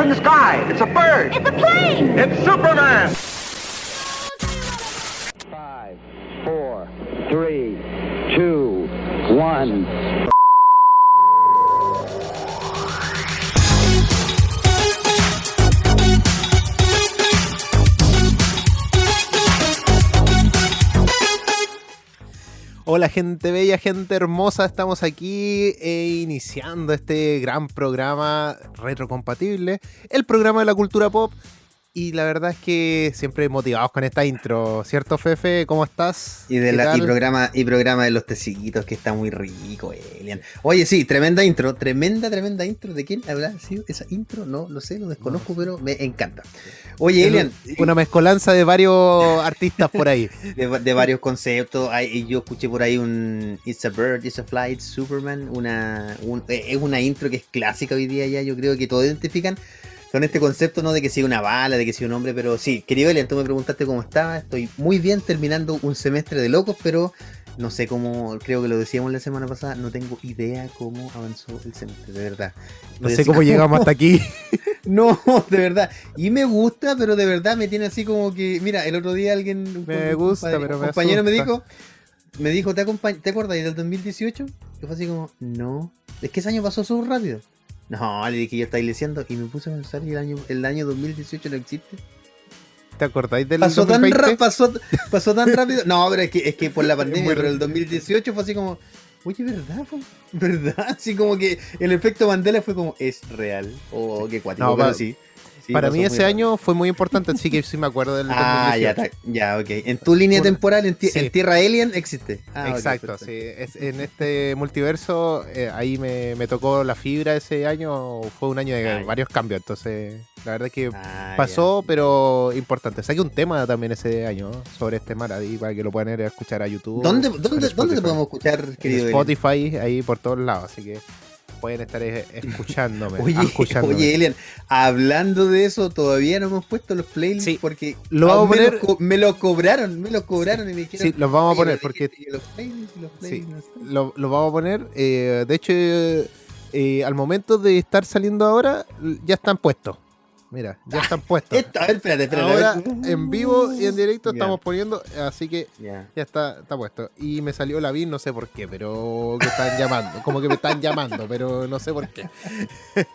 up in the sky. It's a bird. It's a plane! It's Superman. Five, four, three, two, one. Hola gente bella, gente hermosa, estamos aquí eh, iniciando este gran programa retrocompatible, el programa de la cultura pop. Y la verdad es que siempre motivados con esta intro, ¿cierto Fefe? ¿Cómo estás? Y, de ¿Qué la, y programa y programa de los tecitos que está muy rico, Elian. Oye, sí, tremenda intro, tremenda, tremenda intro. ¿De quién habrá sido esa intro? No lo sé, lo desconozco, pero me encanta. Oye, Elian, Una mezcolanza de varios artistas por ahí. de, de varios conceptos. Yo escuché por ahí un It's a Bird, It's a Fly, It's Superman. Una, un- eh, es una intro que es clásica hoy día ya. Yo creo que todos identifican con este concepto, no de que sea una bala, de que sea un hombre, pero sí, querido Elian, tú me preguntaste cómo estaba. Estoy muy bien terminando un semestre de locos, pero no sé cómo, creo que lo decíamos la semana pasada, no tengo idea cómo avanzó el semestre, de verdad. No sé cómo llegamos hasta aquí. No, de verdad. Y me gusta, pero de verdad me tiene así como que. Mira, el otro día alguien. Me gusta, pero me compañero me dijo. Me dijo, ¿te, ¿te acuerdas del 2018? Yo fue así como, no. Es que ese año pasó súper rápido. No, le dije, ya estáis diciendo. Y me puse a pensar, y el año, el año 2018 no existe. ¿Te acordáis del Pasó tan, 2020? ra- pasó, pasó tan rápido. No, pero es que, es que por la pandemia, pero el 2018 fue así como. Oye, ¿verdad? ¿Verdad? Así como que el efecto Mandela fue como, es real. O qué cuático, No, pero sí. Sí, Para mí ese año fue muy importante, así que sí me acuerdo del Ah, ya, 2018. ta- ya, ok. En tu línea Por- temporal, en, sí. en Tierra Alien, existe. Ah, Exacto, perfecto. sí. Es, en este multiverso, eh, ahí me, me tocó la fibra ese año. Fue un año de Ah, ya. varios cambios. Entonces, la verdad es que Ah, pasó, pero importante. Saqué un tema también ese año sobre este mar ahí para que lo puedan ir a escuchar a ya. YouTube. ¿Dónde, en dónde, dónde te podemos escuchar, En querido Elian? Spotify, ahí por todos lados. Así que pueden estar eh, escuchándome. Oye, escuchándome. oye, Elian, hablando de eso, todavía no hemos puesto los playlists Sí. porque Lo vamos a me, poner- los co- me los cobraron, me los cobraron y me dijeron. Sí, los vamos a "Oye, poner porque los playlists, los Sí, playlists no están". lo, lo vamos a poner. eh, de hecho, eh, al momento de estar saliendo ahora, ya están puestos. Mira, ya están puestos. Esto, a ver, espérate, espérate. a Ahora, en vivo y en directo estamos poniendo, así que Ya. ya está, está puesto. Y me salió la BIN, no sé por qué, pero que están llamando. Como que me están llamando, pero no sé por qué.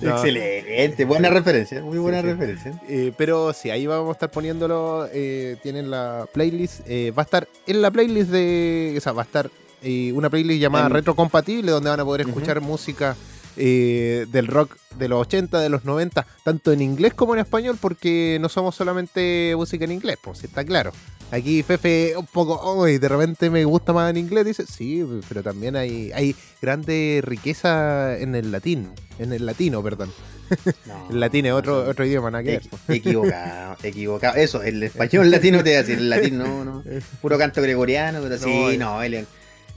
No. Excelente, buena referencia, muy buena Sí, sí. referencia. Eh, pero sí, ahí vamos a estar poniéndolo. eh, tienen la playlist. eh, va a estar en la playlist de. O sea, va a estar eh, una playlist llamada En- Retrocompatible, donde van a poder escuchar música eh, del rock de los 80, de los 90, tanto en inglés como en español, porque no somos solamente música en inglés, pues está claro. Aquí Fefe un poco, hoy de repente me gusta más en inglés, dice, sí, pero también hay, hay grande riqueza en el latín, en el latino, perdón. No, El latín es otro, no, otro idioma, nada que ver, Equi- pues. Equivocado, equivocado. Eso, el español latino te voy a decir, el latín no, no. Puro canto gregoriano, pero sí, No, eh.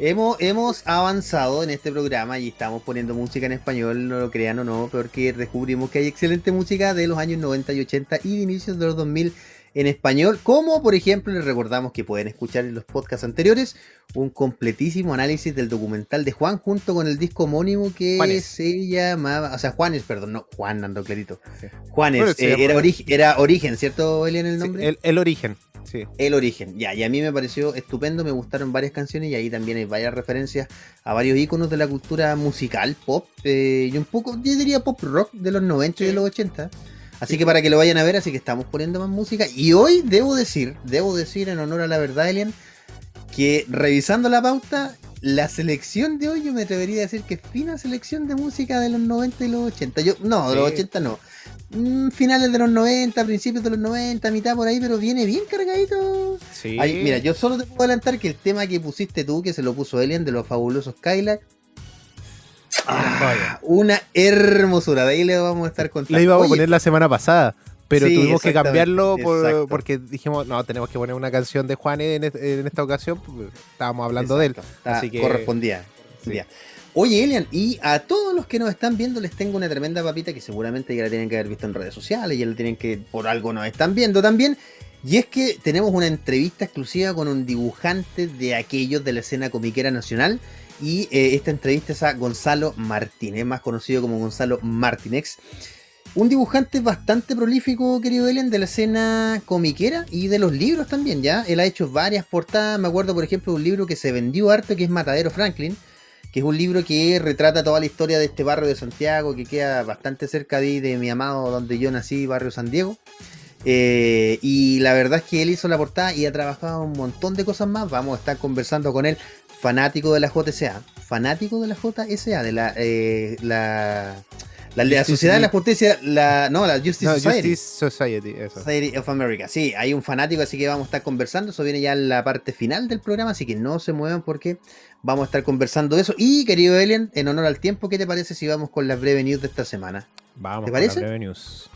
Hemos, hemos avanzado en este programa y estamos poniendo música en español, no lo crean o no, porque descubrimos que hay excelente música de los años 90 y 80 y de inicios de los 2000 en español, como por ejemplo les recordamos que pueden escuchar en los podcasts anteriores un completísimo análisis del documental de Juan junto con el disco homónimo que Juanes. se llamaba, o sea, Juanes, perdón, no, Juan ando clarito. Sí. Juanes, eh, era, era Origen, ¿cierto, Elian, el Sí, nombre? el, el origen, sí. El origen, ya, y a mí me pareció estupendo, me gustaron varias canciones y ahí también hay varias referencias a varios iconos de la cultura musical, pop, eh, y un poco, yo diría pop rock de los 90 y de los 80. Así que para que lo vayan a ver, así que estamos poniendo más música. Y hoy debo decir, debo decir en honor a la verdad, Elian, que revisando la pauta, la selección de hoy yo me atrevería a decir que es fina selección de música de los 90 y los 80. Yo, no, de los Sí. 80 no. Mm, finales de los 90, principios de los 90, mitad por ahí, pero viene bien cargadito. Sí. Mira, yo solo te puedo adelantar que el tema que pusiste tú, que se lo puso Elian de los fabulosos Skylark, ah, una hermosura. De ahí le vamos a estar contando. La íbamos a poner la semana pasada, pero Sí, tuvimos que cambiarlo por- porque dijimos, no, tenemos que poner una canción de Juanes en, en esta ocasión. pues, Estábamos hablando de él. está- así que- correspondía. correspondía. Oye, Elian, y a todos los que nos están viendo les tengo una tremenda papita que seguramente ya la tienen que haber visto en redes sociales, ya la tienen que, por algo nos están viendo también. Y es que tenemos una entrevista exclusiva con un dibujante de aquellos de la escena comiquera nacional. Y eh, esta entrevista es a Gonzalo Martínez, más conocido como Gonzalo Martínez. Un dibujante bastante prolífico, querido Ellen, de la escena comiquera y de los libros también, ¿ya? Él ha hecho varias portadas, me acuerdo por ejemplo de un libro que se vendió harto, que es Matadero Franklin, que es un libro que retrata toda la historia de este barrio de Santiago, que queda bastante cerca de, mi amado, donde yo nací, barrio San Diego. Eh, y la verdad es que él hizo la portada y ha trabajado un montón de cosas más. Vamos a estar conversando con él, fanático de la JSA, fanático de la JSA, de la, eh, la la, la Sociedad de la Justicia, la, no, la Justice No, Society. Justice Society, eso. Society of America. Sí, hay un fanático, así que vamos a estar conversando. Eso viene ya en la parte final del programa, así que no se muevan porque vamos a estar conversando de eso. Y querido Elian, en honor al tiempo, ¿qué te parece si vamos con las breve news de esta semana? Vamos ¿Te con parece? la breve news.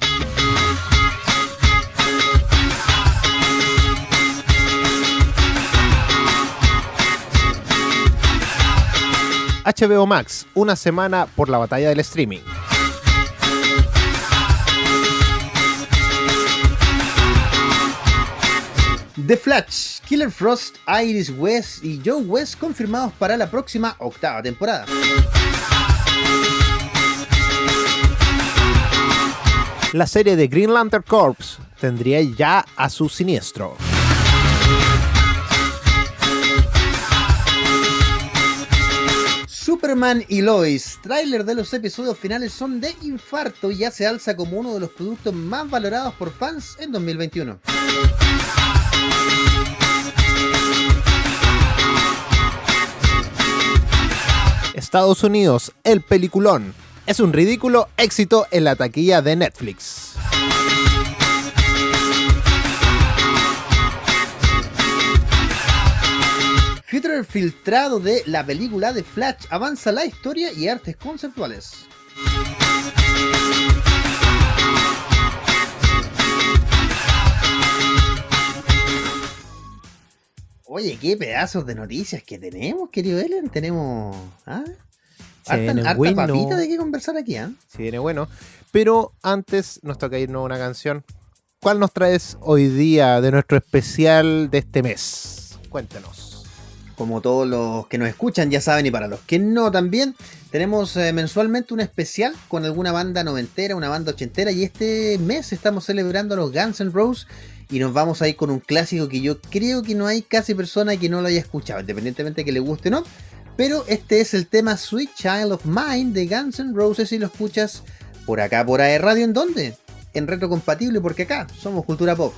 HBO Max, una semana por la batalla del streaming. The Flash, Killer Frost, Iris West y Joe West confirmados para la próxima octava temporada. La serie de Green Lantern Corps tendría ya a su siniestro. Superman y Lois, tráiler de los episodios finales son de infarto y ya se alza como uno de los productos más valorados por fans en 2021. Estados Unidos, el peliculón. Es un ridículo éxito en la taquilla de Netflix. Future filtrado de la película de Flash avanza la historia y artes conceptuales. Oye, qué pedazos de noticias que tenemos, querido Ellen. Tenemos. ¿ah? Se Harta, viene harta bueno. papita de qué conversar aquí, ¿ah? Si viene bueno. Pero antes nos toca irnos a una canción. ¿Cuál nos traes hoy día de nuestro especial de este mes? Cuéntenos. Como todos los que nos escuchan ya saben y para los que no también, tenemos eh, mensualmente un especial con alguna banda noventera, una banda ochentera y este mes estamos celebrando los Guns N' Roses y nos vamos a ir con un clásico que yo creo que no hay casi persona que no lo haya escuchado, independientemente de que le guste o no. Pero este es el tema Sweet Child of Mine de Guns N' Roses y lo escuchas por acá, por AE Radio, ¿en dónde? En retrocompatible porque acá somos cultura pop.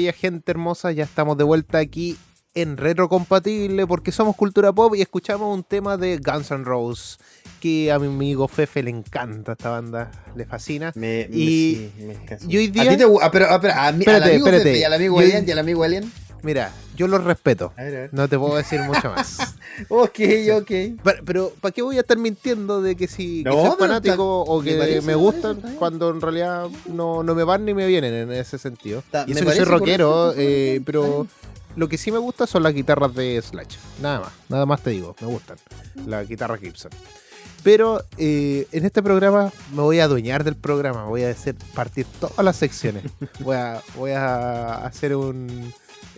Bella, gente hermosa, ya estamos de vuelta aquí en Retrocompatible porque somos cultura pop y escuchamos un tema de Guns N' Roses que a mi amigo Fefe le encanta esta banda, le fascina. Me, me- Y- sí, me y hoy ¿A día- ti te gu- ah, pero, ah, pero a mí, Espérate, al amigo espérate. Y al amigo Yo- Elian y al amigo Elian. Mira, yo lo respeto, A ver, a ver. no te puedo decir mucho más. Ok, ok. Pero, pero ¿para qué voy a estar mintiendo de que si que soy fanático está- o me que parece, me me gustan parece, está bien. cuando en realidad no, no me van ni me vienen en ese sentido? Y me eso que soy rockero, eh, pero lo que sí me gusta son las guitarras de Slash. Nada más, nada más te digo, me gustan. Las guitarras Gibson. Pero eh, en este programa me voy a adueñar del programa, voy a hacer partir todas las secciones. Voy a, voy a hacer un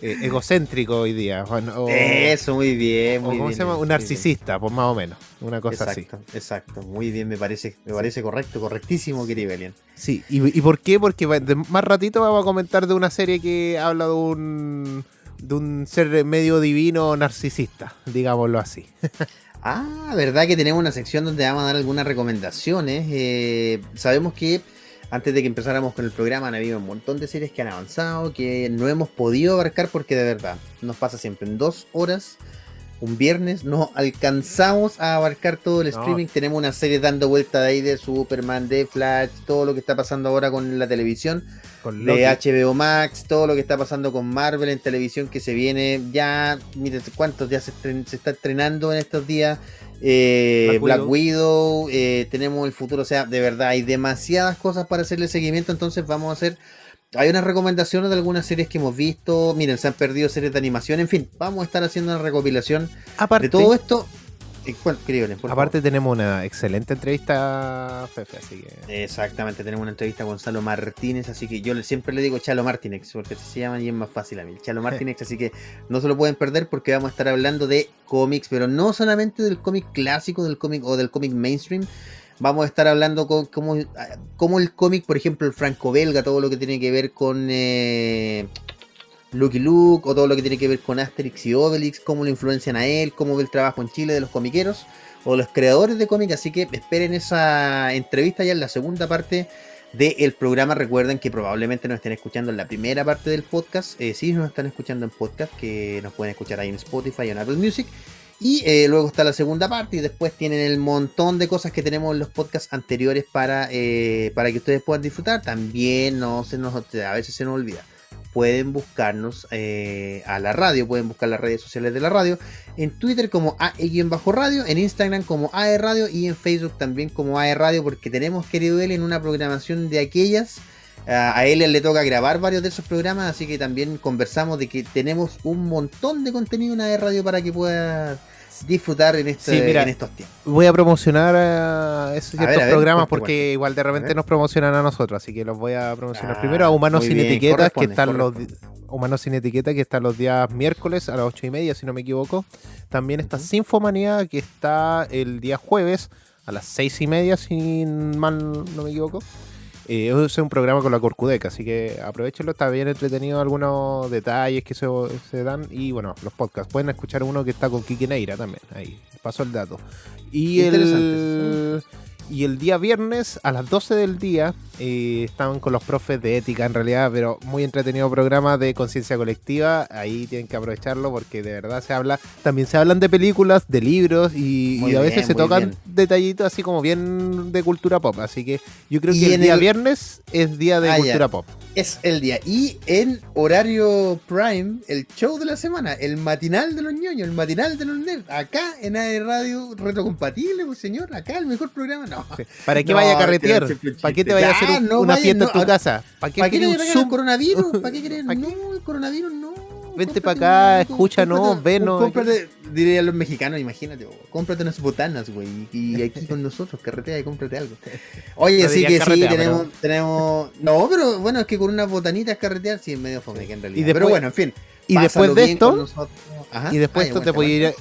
eh, egocéntrico hoy día. o- o- Eso, muy bien, o muy ¿cómo bien. se llama? Un bien. narcisista, pues más o menos. Una cosa así. Exacto. Muy bien, me parece, me parece correcto, correctísimo, querido Elian. Sí, ¿y, y por qué? Porque más ratito vamos a comentar de una serie que habla de un, de un ser medio divino narcisista, digámoslo así. Ah, verdad que tenemos una sección donde vamos a dar algunas recomendaciones. Eh, sabemos que antes de que empezáramos con el programa han habido un montón de series que han avanzado, que no hemos podido abarcar porque de verdad nos pasa siempre en dos horas. Un viernes no alcanzamos a abarcar todo el No. streaming. Tenemos una serie dando vuelta de ahí de Superman, de Flash, todo lo que está pasando ahora con la televisión Con de. HBO Max, todo lo que está pasando con Marvel en televisión que se viene ya, mire cuántos días se, estren- se está estrenando en estos días. Eh, Black Black, Widow, eh, tenemos el futuro, o sea, de verdad hay demasiadas cosas para hacerle seguimiento, entonces vamos a hacer, hay unas recomendaciones de algunas series que hemos visto, miren, se han perdido series de animación, en fin, vamos a estar haciendo una recopilación aparte, de todo esto. Aparte tenemos una excelente entrevista, Fefe, así que... Exactamente, tenemos una entrevista con Gonzalo Martínez, así que yo siempre le digo Chalo Martínez, porque se llaman y es más fácil a mí. Chalo Martínez, así que no se lo pueden perder porque vamos a estar hablando de cómics, pero no solamente del cómic clásico del cómic o del cómic mainstream. Vamos a estar hablando con cómo, el cómic, por ejemplo, el franco-belga, todo lo que tiene que ver con eh, Lucky Luke, o todo lo que tiene que ver con Asterix y Obelix, cómo lo influencian a él, cómo ve el trabajo en Chile de los comiqueros o los creadores de cómic, así que esperen esa entrevista ya en la segunda parte del programa. Recuerden que probablemente nos estén escuchando en la primera parte del podcast. Eh, sí, nos están escuchando en podcast, que nos pueden escuchar ahí en Spotify, en Apple Music. Y eh, luego está la segunda parte y después tienen el montón de cosas que tenemos en los podcasts anteriores para, eh, para que ustedes puedan disfrutar. También no se nos, a veces se nos olvida. Pueden buscarnos eh, a la radio, pueden buscar las redes sociales de la radio en Twitter como AE-radio, en Instagram como AE Radio y en Facebook también como AE Radio porque tenemos querido él en una programación de aquellas. A él le toca grabar varios de esos programas, así que también conversamos de que tenemos un montón de contenido en AE Radio para que puedas disfrutar en, este, Sí, mira, en estos tiempos. Voy a promocionar a esos A ciertos ver, a ver, programas porque igual de repente nos promocionan a nosotros, así que los voy a promocionar Ah, primero a Humanos Sin bien, Etiquetas, que están los. Humanos Sin Etiqueta, que están los días miércoles a las ocho y media, si no me equivoco. También está Ujú. Sinfomanía, que está el día jueves a las seis y media, si mal no me equivoco. Eh, es un programa con la Corcudeca, así que aprovechenlo, está bien entretenido algunos detalles que se, se dan y bueno, los podcasts. Pueden escuchar uno que está con Kiki Neira también, ahí, paso el dato. Y el, y el día viernes a las 12 del día eh, estaban con los profes de ética en realidad, pero muy entretenido programa de conciencia colectiva. Ahí tienen que aprovecharlo porque de verdad se habla, también se hablan de películas, de libros y, y a veces bien, se tocan bien. detallitos así como bien de cultura pop. Así que yo creo Y que el día el- viernes es día de Ah, ya. cultura pop. Es el día. Y en horario prime, el show de la semana, el matinal de los ñoños, el matinal de los nerds, acá en AE Radio retrocompatible, pues señor, acá el mejor programa. No. ¿Para qué No, vaya a carretear? ¿Para qué te chiste. vaya a Un- no una vaya, fiesta no, en tu a- casa? ¿Para qué ¿Para qué quieres le un pegan el Zoom? coronavirus? ¿Para qué qué? No, el coronavirus no. Vente Cómprate pa' acá, escúchanos, venos. Cómprate, dirían los mexicanos, imagínate, cómprate unas botanas, güey. Y aquí con nosotros, carretea y cómprate algo. Oye, No sí diría que sí, tenemos, pero- tenemos. No, pero bueno, es que con unas botanitas carretear sí es medio fome que en realidad. después- pero bueno, en fin. Y después pásalo de esto, y después esto te aguanta, podía ir a,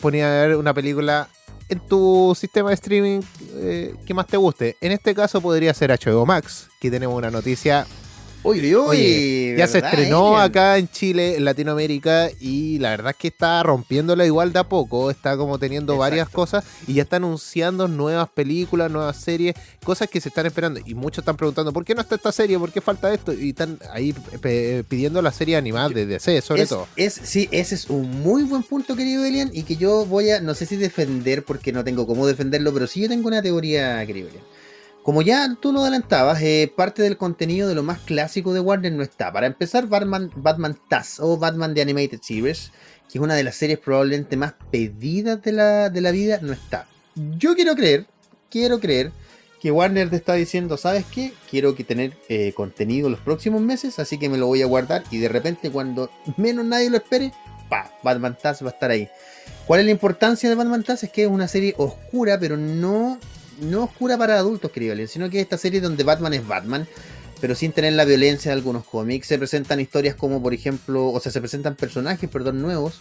poner a ver una película en tu sistema de streaming eh, que más te guste. En este caso podría ser HBO Max, que tenemos una noticia Oye, ya se ¿verdad, estrenó acá en Chile, en Latinoamérica, y la verdad es que está rompiéndola igual de a poco, está como teniendo varias cosas y ya está anunciando nuevas películas, nuevas series, cosas que se están esperando. Y muchos están preguntando, ¿por qué no está esta serie? ¿Por qué falta esto? Y están ahí pidiendo la serie animada de DC, sobre es, todo. es- sí, ese es un muy buen punto, querido Elian, y que yo voy a, no sé si defender, porque no tengo cómo defenderlo, pero sí yo tengo una teoría, querido Elian. Como ya tú lo adelantabas, eh, parte del contenido de lo más clásico de Warner no está. Para empezar, Batman, Batman Taz o Batman The Animated Series, que es una de las series probablemente más pedidas de la, de la vida, no está. Yo quiero creer, quiero creer que Warner te está diciendo, ¿sabes qué? Quiero que tener eh, contenido los próximos meses, así que me lo voy a guardar y de repente cuando menos nadie lo espere, pa, Batman Taz va a estar ahí. ¿Cuál es la importancia de Batman Taz? Es que es una serie oscura, pero no, no oscura para adultos, querido Alien, sino que esta serie donde Batman es Batman, pero sin tener la violencia de algunos cómics. Se presentan historias como, por ejemplo, o sea, se presentan personajes, perdón, nuevos,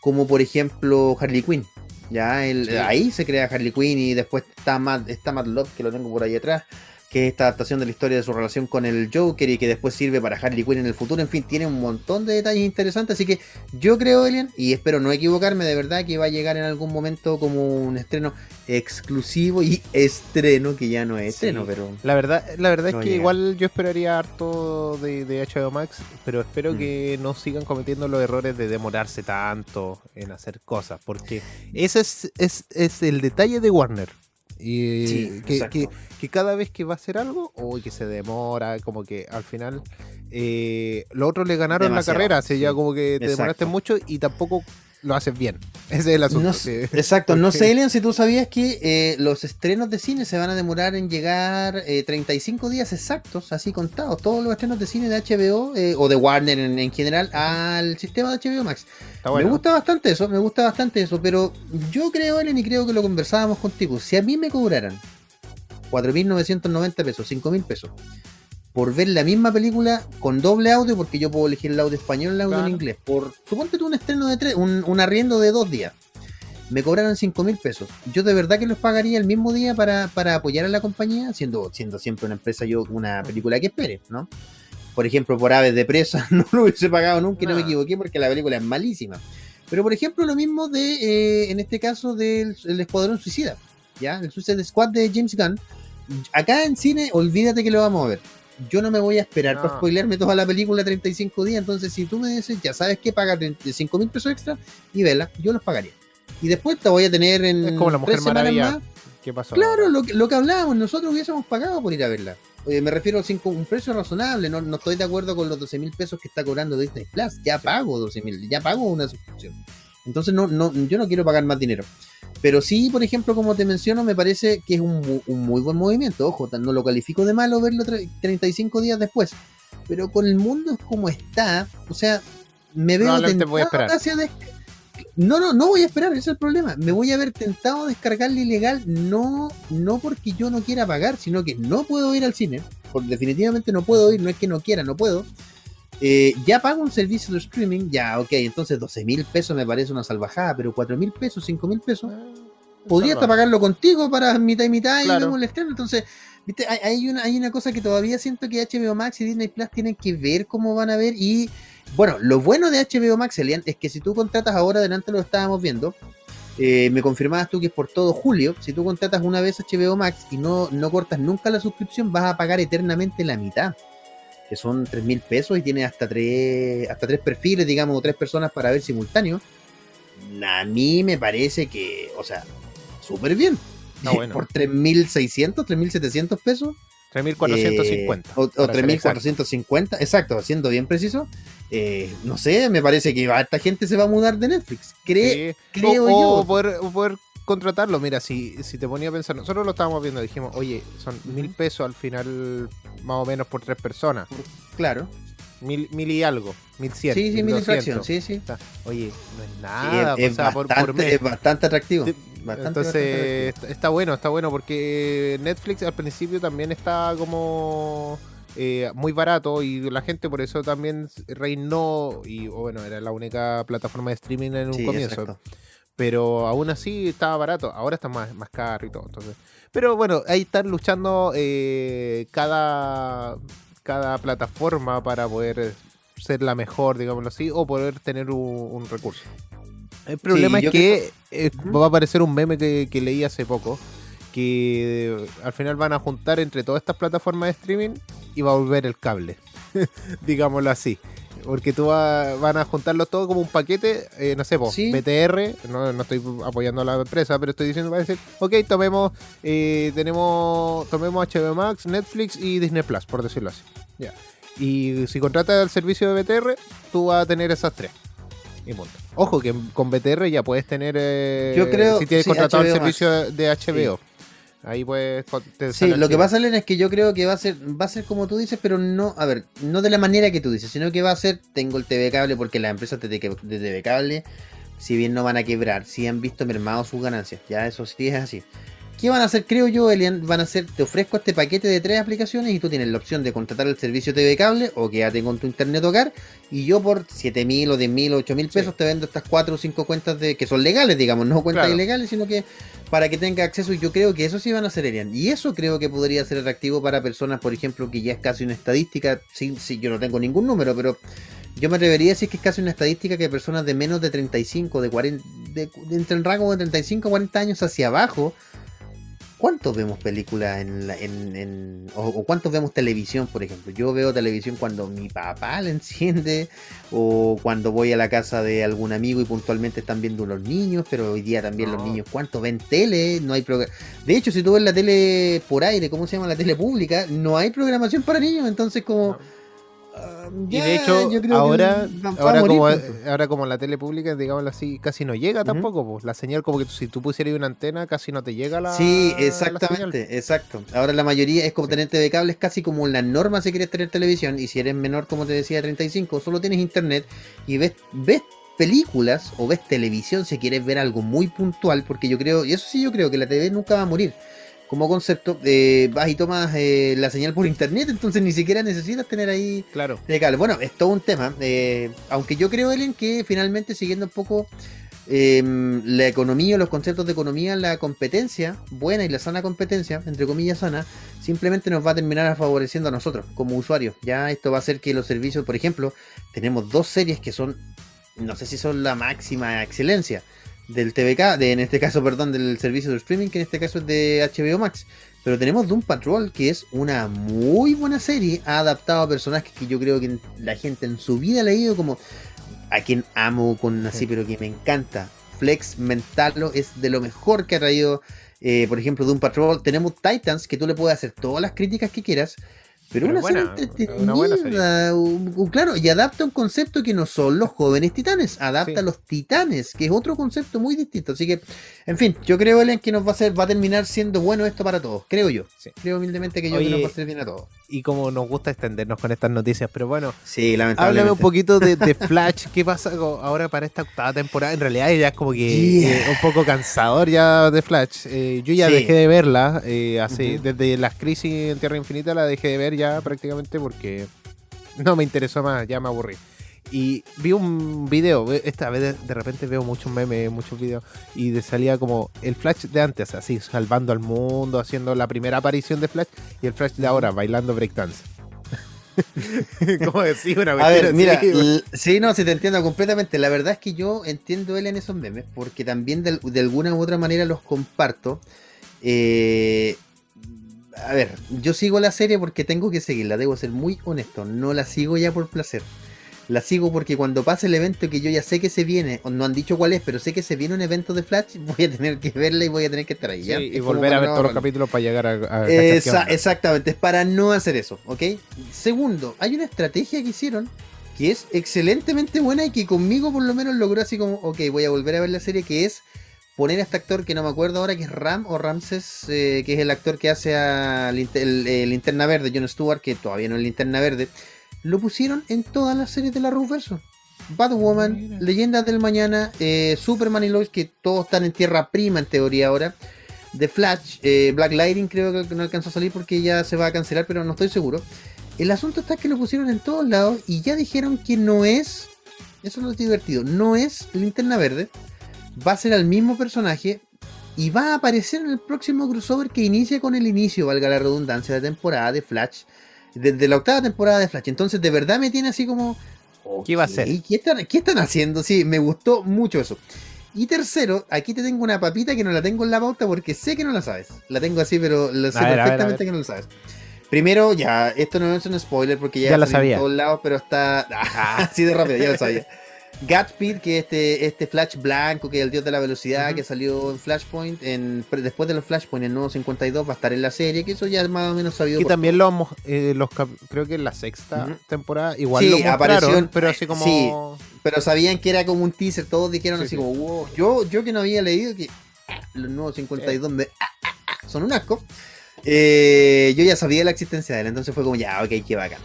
como por ejemplo Harley Quinn. Ya, el- Sí. ahí se crea Harley Quinn y después está Matt, está Matt Love, que lo tengo por ahí atrás, que es esta adaptación de la historia de su relación con el Joker y que después sirve para Harley Quinn en el futuro. En fin, tiene un montón de detalles interesantes. Así que yo creo, Elian, y espero no equivocarme, de verdad que va a llegar en algún momento como un estreno exclusivo y estreno, que ya no es Sí. estreno, pero. La verdad, la verdad No es que llega. igual yo esperaría harto de, de HBO Max, pero espero Mm. que no sigan cometiendo los errores de demorarse tanto en hacer cosas, porque ese es, es, es el detalle de Warner. Y Sí, que, que, que cada vez que va a hacer algo, o que se demora, como que al final eh, los otros le ganaron Demasiado, la carrera, así ya como que te demoraste mucho y tampoco lo haces bien. Ese es el asunto. No sí. sé- exacto, no sé, Elian, si tú sabías que eh, los estrenos de cine se van a demorar en llegar eh, 35 días exactos, así contados, todos los estrenos de cine de HBO eh, o de Warner en, en general al sistema de HBO Max. Está bueno. Me gusta bastante eso, me gusta bastante eso, pero yo creo, Elian, y creo que lo conversábamos contigo, si a mí me cobraran 4.990 pesos, 5.000 pesos, por ver la misma película con doble audio, porque yo puedo elegir el audio español, el audio Claro. en inglés, por, suponte tú un estreno de tres, un, un arriendo de dos días, me cobraran 5.000 pesos, yo de verdad que los pagaría el mismo día para, para apoyar a la compañía, siendo, siendo siempre una empresa, yo una película que espere, ¿no? Por ejemplo, por Aves de Presa no lo hubiese pagado nunca y no me No. equivoqué porque la película es malísima. Pero por ejemplo, lo mismo de, eh, en este caso, del el Escuadrón Suicida, ¿ya? El Suicide Squad de James Gunn. Acá en cine, olvídate que lo vamos a ver. Yo no me voy a esperar No. para spoilearme toda la película 35 días. Entonces, si tú me dices, ya sabes que paga 35 mil pesos extra y vela, yo los pagaría. Y después te voy a tener en. Es como la Mujer Maravilla. más. ¿Qué pasó? Claro, lo que, lo que hablábamos, nosotros hubiésemos pagado por ir a verla. Eh, me refiero a cinco- un precio razonable, no, no estoy de acuerdo con los 12 mil pesos que está cobrando Disney Plus. Ya pago 12 mil, ya pago una suscripción. Entonces no, no, yo no quiero pagar más dinero. Pero sí, por ejemplo, como te menciono, me parece que es un, un muy buen movimiento. Ojo, no lo califico de malo verlo tre- 35 días después. Pero con el mundo como está, o sea, me veo tentado voy a esperar. no, no, no voy a esperar, ese es el problema. Me voy a ver tentado a descargarle ilegal, no, no porque yo no quiera pagar, sino que no puedo ir al cine. Porque definitivamente no puedo ir, no es que no quiera, no puedo. Eh, ya pago un servicio de streaming, ya, ok, entonces 12 mil pesos me parece una salvajada, pero 4 mil pesos, 5 mil pesos, podría hasta pagarlo contigo para mitad y mitad y Claro. el estreno. Entonces, viste, hay, hay una, hay una cosa que todavía siento que HBO Max y Disney Plus tienen que ver cómo van a ver. Y bueno, lo bueno de HBO Max, Elian, es que si tú contratas ahora, adelante lo estábamos viendo. eh, me confirmabas tú que es por todo julio. Si tú contratas una vez HBO Max y no, no cortas nunca la suscripción, vas a pagar eternamente la mitad. Que son 3 mil pesos y tienes hasta tres, hasta tres perfiles, digamos, o tres personas para ver simultáneo. A mí me parece que, o sea, súper bien. Está bueno. Por 3.600, 3.700 pesos. 3.450. eh, o o para ser 3.450, exacto, siendo bien preciso. eh, no sé, me parece que harta gente se va a mudar de Netflix. Cre- Sí. creo o, yo. o poder, o poder contratarlo. Mira, si, si te ponía a pensar, nosotros lo estábamos viendo, dijimos, oye, son mil pesos al final, más o menos por tres personas. Claro. Mil, mil y algo, mil cien. Sí, sí, mil 1200. infracción, sí, sí. O sea, Oye, no es Sí, nada, es, o sea, es por, bastante, por mes. es bastante atractivo. Sí, Bastante, bastante Entonces, está, está bueno, está bueno, porque Netflix al principio también está como eh, muy barato y la gente por eso también reinó y bueno, era la única plataforma de streaming en un Sí, comienzo. exacto. Pero aún así estaba barato, ahora está más, más caro y todo. Entonces. Pero bueno, ahí están luchando eh, cada, cada plataforma para poder ser la mejor, digámoslo así, o poder tener un, un recurso. El problema Sí, es que eh, va a aparecer un meme que, que leí hace poco, que eh, al final van a juntar entre todas estas plataformas de streaming y va a volver el cable, digámoslo así. Porque tú va- van a juntarlo todo como un paquete, eh, no sé, po, Sí. BTR, no, no estoy apoyando a la empresa, pero estoy diciendo, va a decir, ok, tomemos, eh, tenemos, tomemos HBO Max, Netflix y Disney Plus, por decirlo así. Ya. Y si contratas el servicio de BTR, tú vas a tener esas tres. Y punto. Ojo que con BTR ya puedes tener. eh, Yo creo- Si tienes sí, contratado el servicio de HBO. Ahí puedes. Sí, lo que va a salir es que yo creo que va a ser, va a ser como tú dices, pero no, a ver, no de la manera que tú dices, sino que va a ser, tengo el TV cable porque las empresas de, de TV cable, si bien no van a quebrar, sí han visto mermados sus ganancias, ya eso sí es así. ¿Qué van a hacer? Creo yo, Elian, van a hacer, te ofrezco este paquete de tres aplicaciones y tú tienes la opción de contratar el servicio TV cable o quédate con tu internet hogar y yo por 7 mil o 10 mil o 8 mil pesos te vendo estas cuatro o cinco cuentas de que son legales, digamos, no cuentas Claro. ilegales, sino que para que tenga acceso. Y yo creo que eso sí van a hacer, Elian. Y eso creo que podría ser atractivo para personas, por ejemplo, que ya es casi una estadística. Sí, sí, yo no tengo ningún número, pero yo me atrevería a decir que es casi una estadística que personas de menos de 35, de 40, de, de entre el rango de 35 a 40 años hacia abajo. ¿Cuántos vemos películas en, la- en, en- o, o cuántos vemos televisión, por ejemplo? Yo veo televisión cuando mi papá la enciende o cuando voy a la casa de algún amigo y puntualmente están viendo los niños, pero hoy día también los niños, ¿cuánto ven tele? No hay programa. De hecho, si tú ves la tele por aire, ¿cómo se llama la tele pública? No hay programación para niños, entonces como... No. Ah, Y de hecho, ahora, ahora, morir como, ahora como la tele pública, digámoslo así, casi no llega tampoco. pues. La señal, como que si tú pusieras una antena, casi no te llega la. Sí, la exactamente, exacto. Ahora la mayoría es como tener TV cable, es casi como la norma si quieres tener televisión. Y si eres menor, como te decía, de 35, solo tienes internet y ves, ves películas o ves televisión si quieres ver algo muy puntual, porque yo creo, y eso sí yo creo que la TV nunca va a morir. Como concepto, eh, vas y tomas eh, la señal por internet, entonces ni siquiera necesitas tener ahí Claro. de cable. Bueno, es todo un tema. eh, aunque yo creo, Ellen, que finalmente siguiendo un poco eh, la economía, los conceptos de economía, la competencia buena y la sana competencia, entre comillas sana, simplemente nos va a terminar favoreciendo a nosotros como usuarios. Ya esto va a hacer que los servicios, por ejemplo, tenemos dos series que son, no sé si son la máxima excelencia del TVK, de, en este caso, perdón, del servicio de streaming, que en este caso es de HBO Max. Pero tenemos Doom Patrol, que es una muy buena serie, ha adaptado a personajes que yo creo que la gente en su vida ha leído como a quien amo con así, Sí. pero que me encanta. Flex Mentalo es de lo mejor que ha traído, eh, por ejemplo, Doom Patrol. Tenemos Titans, que tú le puedes hacer todas las críticas que quieras. Pero, Pero una buena, entretenida, una buena serie. un- un- claro, y adapta un concepto que no son los jóvenes titanes, adapta Sí. a los titanes, que es otro concepto muy distinto. Así que, en fin, yo creo, Ellen, que nos va a hacer, va a terminar siendo bueno esto para todos, creo yo. Sí. Creo humildemente que yo Oye, que nos va a hacer bien a todos. Y como nos gusta extendernos con estas noticias, pero bueno, Sí, háblame un poquito de, de Flash. ¿Qué pasa ahora para esta octava temporada? En realidad ya es como que Yeah. eh, un poco cansador ya de Flash. Eh, yo ya Sí. dejé de verla. eh, hace, Ujú. Desde las crisis en Tierra Infinita la dejé de ver ya prácticamente porque no me interesó más, ya me aburrí. Y vi un video, esta vez de, de repente veo muchos memes, muchos videos, y de salía como el Flash de antes, así, salvando al mundo, haciendo la primera aparición de Flash, y el Flash de ahora, bailando breakdance. ¿Cómo decir una A ver, mira, sí, no, sí te entiendo completamente. La verdad es que yo entiendo él en esos memes, porque también de, de alguna u otra manera los comparto. Eh, a ver, yo sigo la serie porque tengo que seguirla, debo ser muy honesto. No la sigo ya por placer. La sigo porque cuando pase el evento que yo ya sé que se viene, no han dicho cuál es, pero sé que se viene un evento de Flash, voy a tener que verla y voy a tener que estar. Sí, y volver a ver no todos los capítulos para llegar a, a Esa- exactamente, es para no hacer eso, ¿ok? Segundo, hay una estrategia que hicieron que es excelentemente buena y que conmigo por lo menos logró así como, ok, voy a volver a ver la serie, que es poner a este actor que no me acuerdo ahora, que es Ram o Ramses, eh, que es el actor que hace a el Linterna Verde, Jon Stewart, que todavía no es Linterna Verde, lo pusieron en todas las series de la Ruverso. Batwoman, Mira. Leyendas del Mañana, eh, Superman y Lois, que todos están en tierra prima en teoría ahora. The Flash, eh, Black Lightning creo que no alcanzó a salir porque ya se va a cancelar, pero no estoy seguro. El asunto está que lo pusieron en todos lados y ya dijeron que no es, eso no es divertido, no es Linterna Verde, va a ser el mismo personaje y va a aparecer en el próximo crossover que inicia con el inicio, valga la redundancia, de temporada de Flash Desde la octava temporada de Flash. Entonces, de verdad me tiene así como. ¿Qué iba a ser? ¿Qué están, ¿Qué están haciendo? Sí, me gustó mucho eso. Y tercero, aquí te tengo una papita que no la tengo en la pauta porque sé que no la sabes. La tengo así, pero lo sé A ver, a ver, a perfectamente ver. que no la sabes. Primero, ya, esto no es un spoiler porque ya, Ya lo salió en sabía. todos lados, pero está así de rápido, ya lo sabía. Gatspeed, que es este, este Flash blanco, que es el dios de la velocidad, que salió en Flashpoint, en, después de los Flashpoint, en nuevo 52, va a estar en la serie, que eso ya es más o menos sabido. Que por también lo vamos, eh, los creo que en la sexta temporada igual Sí, lo apareció en- pero así como sí. pero sabían que era como un teaser, todos dijeron Sí, así sí. como, wow, yo, yo que no había leído que ah, los nuevos 52 me- ah, ah, ah, son un asco, eh, yo ya sabía la existencia de él, entonces fue como, ya, ok, qué bacán.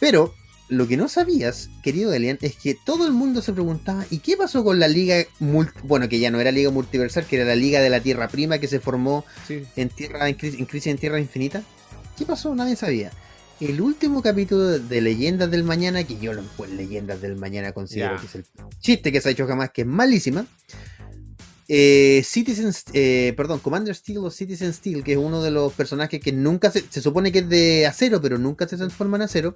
Pero lo que no sabías, querido Elian, es que todo el mundo se preguntaba, ¿y qué pasó con la liga, multi- bueno, que ya no era liga multiversal, que era la liga de la Tierra Prima que se formó sí. en Tierra en, Cris- en Crisis en Tierra Infinita? ¿Qué pasó? Nadie sabía. El último capítulo de Leyendas del Mañana, que yo lo pues, Leyendas del Mañana considero que es el chiste que se ha hecho jamás, que es malísima. Eh, Citizen, eh, perdón, Commander Steel o Citizen Steel, que es uno de los personajes que nunca se, se supone que es de acero, pero nunca se transforma en acero,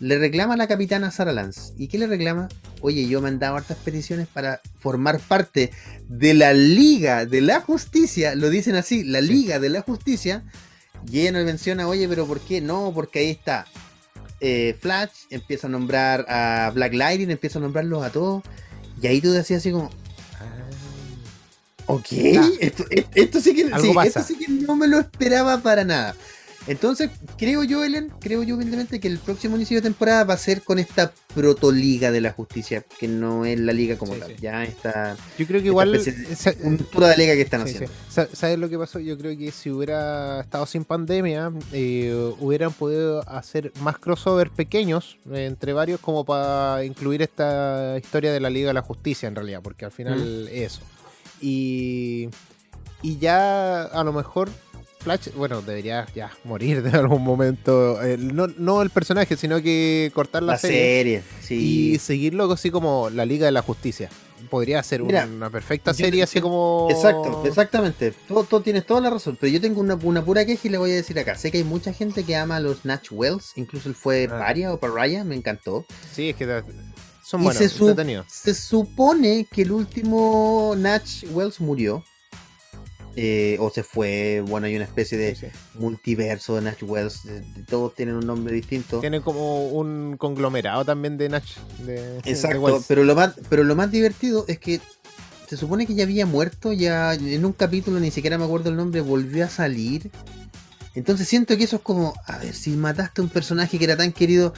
le reclama a la capitana Sarah Lance. ¿Y qué le reclama? Oye, yo me han dado hartas peticiones para formar parte de la Liga de la Justicia, lo dicen así, la Liga de la Justicia, y ella nos menciona, oye, pero ¿por qué? No, porque ahí está eh, Flash, empieza a nombrar a Black Lightning, empieza a nombrarlos a todos, y ahí tú decías así como, Ok, Ah. esto, esto- esto sí que, sí, esto sí que no me lo esperaba para nada. Entonces, creo yo, Ellen, creo yo humildemente que el próximo inicio de temporada va a ser con esta protoliga de la justicia, que no es la liga como Sí, tal. sí. Ya está Yo creo que igual especie de sa- cultura de liga que están sí, haciendo. ¿Sabes lo que pasó? Yo creo que si hubiera estado sin pandemia, eh, hubieran podido hacer más crossover pequeños eh, entre varios como para incluir esta historia de la Liga de la Justicia en realidad, porque al final es eso. Y, y ya a lo mejor Flash, bueno, debería ya morir de algún momento. eh, no, no el personaje, sino que cortar la, La serie, serie, sí. y seguirlo así como la Liga de la Justicia. Podría ser Mira, una perfecta yo- serie así como... Exacto, exactamente. Todo, todo- tienes toda la razón. Pero yo tengo una, una pura queja y le voy a decir acá. Sé que hay mucha gente que ama a los Natch Wells. Incluso él fue Ah. Paria o Paraya, me encantó. Sí, es que son buenos, se, su- se supone que el último Natch Wells murió. eh, o se fue. Bueno, hay una especie de Sí, sí. multiverso de Natch Wells. de- de- todos tienen un nombre distinto. Tiene como un conglomerado también de Natch. De, Exacto, pero lo más pero lo más divertido es que se supone que ya había muerto, ya en un capítulo ni siquiera me acuerdo el nombre, volvió a salir. Entonces siento que eso es como, a ver, si mataste a un personaje que era tan querido,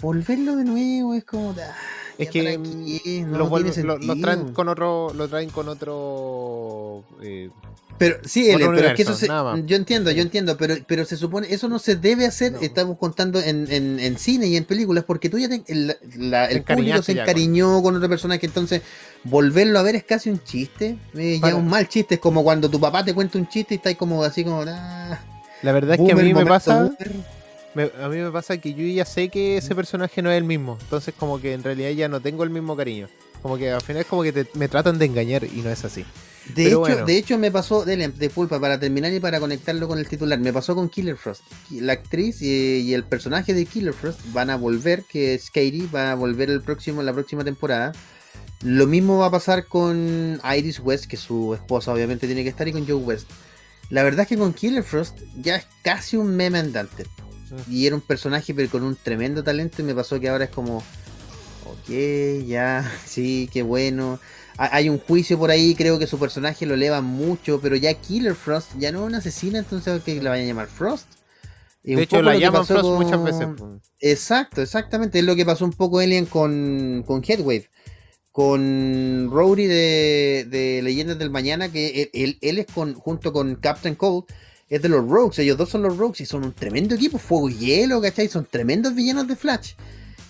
volverlo de nuevo es como, ah, Es que, para mm, no lo, traen con otro, lo traen con otro. eh, Pero sí, Ele, pero es que eso se- yo entiendo, yo entiendo, pero, pero se supone, eso no se debe hacer, No. estamos contando en, en- en cine y en películas, porque tú ya te- el, la- el público se encariñó con otro personaje, entonces volverlo a ver es casi un chiste, eh, ya un mal chiste, es como cuando tu papá te cuenta un chiste y estás como así como... ah, la verdad es que a mí me pasa. boomer. Me- a mí me pasa que yo ya sé que ese personaje no es el mismo. Entonces, como que en realidad ya no tengo el mismo cariño. Como que al final es como que te- me tratan de engañar y no es así. De Pero hecho, bueno. de hecho me pasó, dele, disculpa, para terminar y para conectarlo con el titular, me pasó con Killer Frost. La actriz y, y el personaje de Killer Frost van a volver, que es Katie, va a volver el próximo, la próxima temporada. Lo mismo va a pasar con Iris West, que su esposa obviamente tiene que estar, y con Joe West. La verdad es que con Killer Frost ya es casi un meme andante. Y era un personaje pero con un tremendo talento y me pasó que ahora es como, ok, ya, sí, qué bueno. Ha- Hay un juicio por ahí, creo que su personaje lo eleva mucho, pero ya Killer Frost ya no es una asesina, entonces que la vayan a llamar Frost. Y De un hecho, la llaman Frost con- muchas veces. Exacto, exactamente. Es lo que pasó un poco Alien con, con Headwave. Con Rowdy de, de Leyendas del Mañana, que él, él- él es con, junto con Captain Cold, es de los Rogues. Ellos dos son los Rogues y son un tremendo equipo. Fuego y hielo, ¿cachai? Son tremendos villanos de Flash.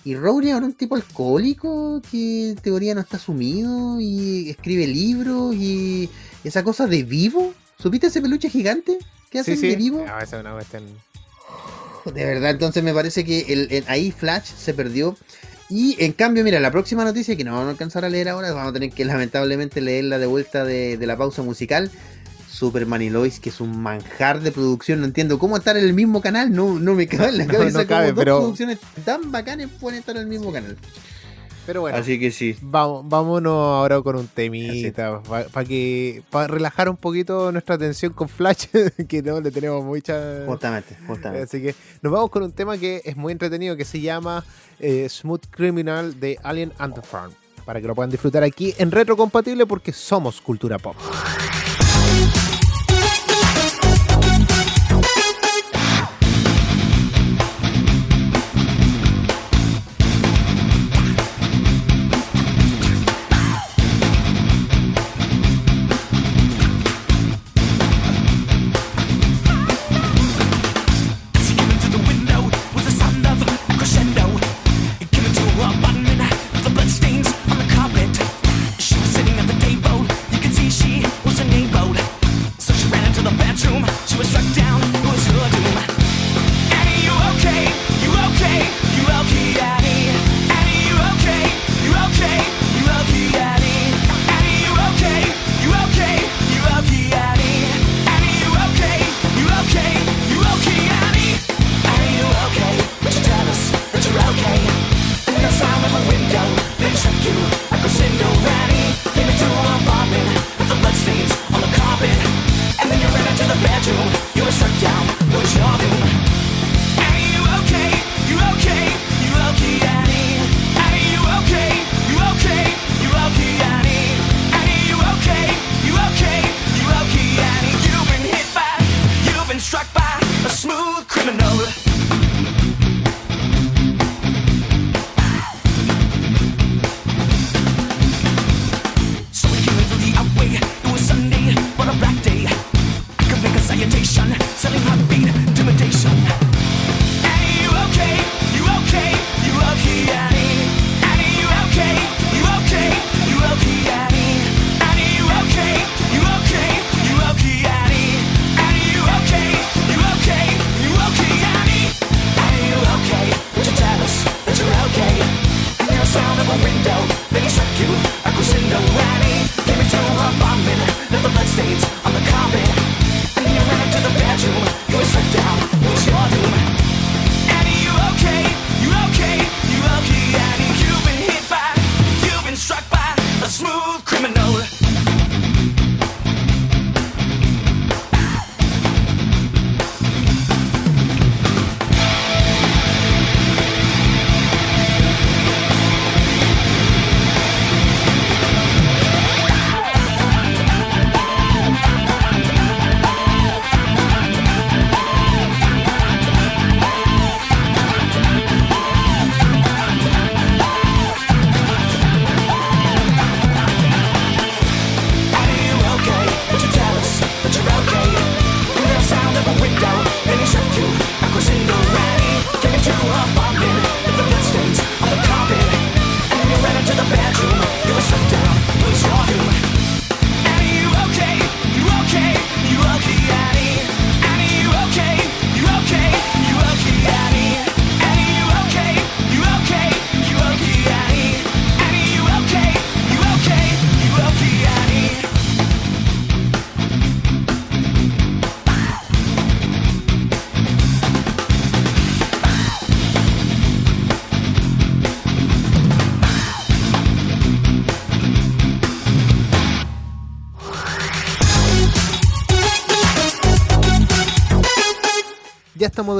Y Rowdy ahora un tipo alcohólico que en teoría no está sumido y escribe libros y esa cosa de vivo. ¿Supiste ese peluche gigante que Sí, hacen de sí. vivo? Ah, esa cuestión. De verdad, entonces me parece que el, el- ahí Flash se perdió. Y en cambio, mira, la próxima noticia que no vamos a alcanzar a leer ahora, vamos a tener que lamentablemente leerla de vuelta de, de la pausa musical. Superman y Lois, que es un manjar de producción. No entiendo cómo estar en el mismo canal. No, no me cabe en la No, cabeza no cabe, cómo dos producciones tan bacanes pueden estar en el mismo canal. Pero bueno, Así que sí. vamos, vámonos ahora con un temita para que para relajar un poquito nuestra atención con Flash, que no le tenemos mucha. Justamente, justamente. Así que nos vamos con un tema que es muy entretenido que se llama eh, Smooth Criminal de Alien and the Farm. Para que lo puedan disfrutar aquí en retrocompatible porque somos cultura pop.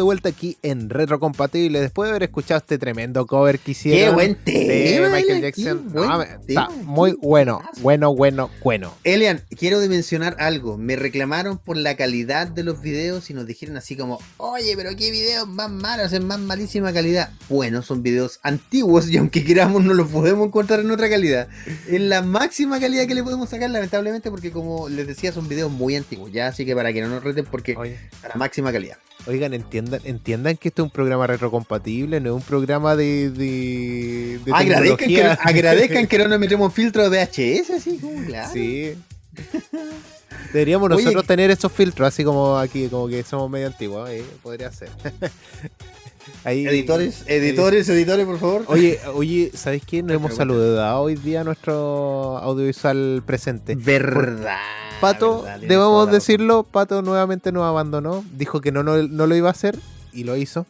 Vuelta aquí en Retrocompatible después de haber escuchado este tremendo cover que hicieron Qué buen de tema, Michael Elian, Jackson. buen No, está muy bueno, bueno, bueno, bueno. Elian, quiero de mencionar algo. Me reclamaron por la calidad de los videos y nos dijeron así como, oye, pero qué videos más malos, en más malísima calidad. Bueno, son videos antiguos y aunque queramos no los podemos encontrar en otra calidad. En la máxima calidad que le podemos sacar, lamentablemente, porque como les decía, son videos muy antiguos. Ya, así que para que no nos reten, porque Oye, a la máxima calidad. Oigan, entiendan, entiendan que esto es un programa retrocompatible, no es un programa de, de, de Agradezcan que, agradezcan que no nos metemos filtro de VHS, así como, claro. Sí. Deberíamos nosotros tener esos filtros, así como aquí, como que somos medio antiguos, eh, podría ser. Ahí, Editores, editores, editores, por favor. Oye, oye, ¿sabéis qué? Nos hemos saludado hoy día a nuestro audiovisual presente. verdad. Pato, verdad, debemos decirlo, Pato nuevamente nos abandonó, dijo que no, no, no lo iba a hacer y lo hizo.